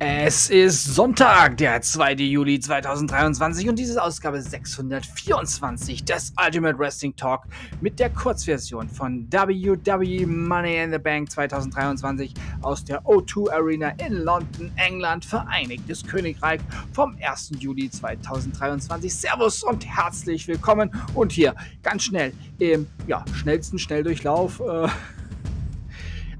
Es ist Sonntag, der 2. Juli 2023 und diese Ausgabe 624 des Ultimate Wrestling Talk mit der Kurzversion von WWE Money in the Bank 2023 aus der O2 Arena in London, England, Vereinigtes Königreich vom 1. Juli 2023. Servus und herzlich willkommen und hier ganz schnell im ja, schnellsten Schnelldurchlauf. Äh,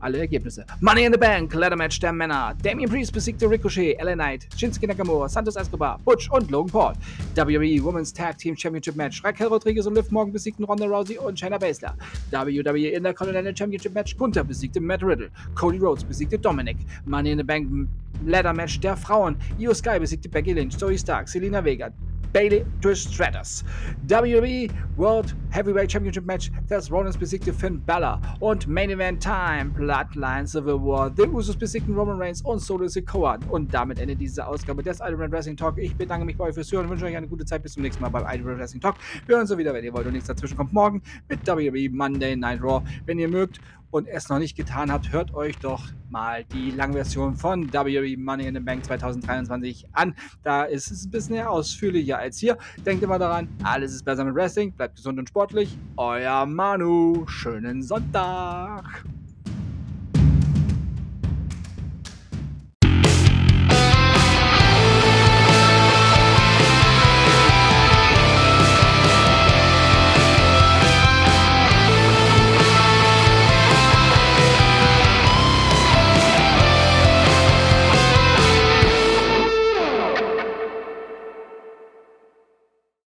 alle Ergebnisse. Money in the Bank, Ladder Match der Männer. Damien Priest besiegte Ricochet, LA Knight, Shinsuke Nakamura, Santos Escobar, Butch und Logan Paul. WWE Women's Tag Team Championship Match. Raquel Rodriguez und Liv Morgan besiegten Ronda Rousey und Shayna Baszler. WWE Intercontinental Championship Match. Gunther besiegte Matt Riddle. Cody Rhodes besiegte Dominic. Money in the Bank Ladder Match der Frauen. Io Sky besiegte Becky Lynch, Zoe Stark, Selena Vega, Bailey Trish Stratus. WWE World Heavyweight Championship Match, Seth Rollins besiegte Finn Balor und Main Event Time, Bloodline Civil War, The Usos besiegten Roman Reigns und Solo Sikoa. Und damit endet diese Ausgabe des Iron Wrestling Talk. Ich bedanke mich bei euch fürs Hören und wünsche euch eine gute Zeit. Bis zum nächsten Mal beim Iron Wrestling Talk. Wir hören uns wieder, wenn ihr wollt und nichts dazwischen kommt. Morgen mit WWE Monday Night Raw. Wenn ihr mögt und es noch nicht getan habt, hört euch doch mal die Langversion von WWE Money in the Bank 2023 an. Da ist es ein bisschen ausführlicher als hier. Denkt immer daran, alles ist besser mit Wrestling. Bleibt gesund und sportlich. Euer Manu. Schönen Sonntag.